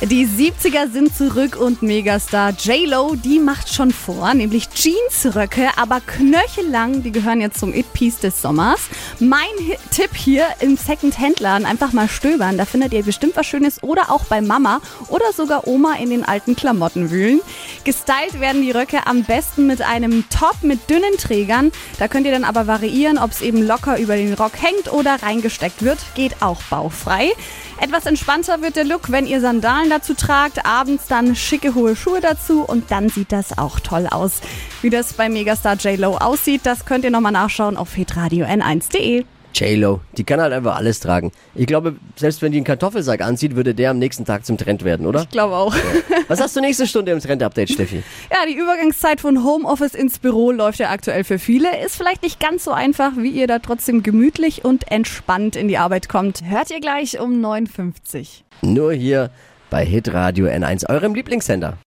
Die 70er sind zurück und Megastar J-Lo, die macht schon vor, nämlich Jeansröcke, aber knöchellang, die gehören jetzt zum It-Piece des Sommers. Mein Tipp hier im Second-Hand-Laden, einfach mal stöbern, da findet ihr bestimmt was Schönes oder auch bei Mama oder sogar Oma in den alten Klamotten wühlen. Gestylt werden die Röcke am besten mit einem Top mit dünnen Trägern, da könnt ihr dann aber variieren, ob es eben locker über den Rock hängt oder reingesteckt wird, geht auch bauchfrei. Etwas entspannter wird der Look, wenn ihr Sandalen dazu tragt, abends dann schicke hohe Schuhe dazu und dann sieht das auch toll aus. Wie das bei Megastar J-Lo aussieht, das könnt ihr nochmal nachschauen auf hitradio n1.de. J-Lo, die kann halt einfach alles tragen. Ich glaube, selbst wenn die einen Kartoffelsack anzieht, würde der am nächsten Tag zum Trend werden, oder? Ich glaube auch. Was hast du nächste Stunde im Trend-Update, Steffi? Ja, die Übergangszeit von Homeoffice ins Büro läuft ja aktuell für viele. Ist vielleicht nicht ganz so einfach, wie ihr da trotzdem gemütlich und entspannt in die Arbeit kommt. Hört ihr gleich um 9.50 Nur hier bei Hitradio N1, eurem Lieblingssender.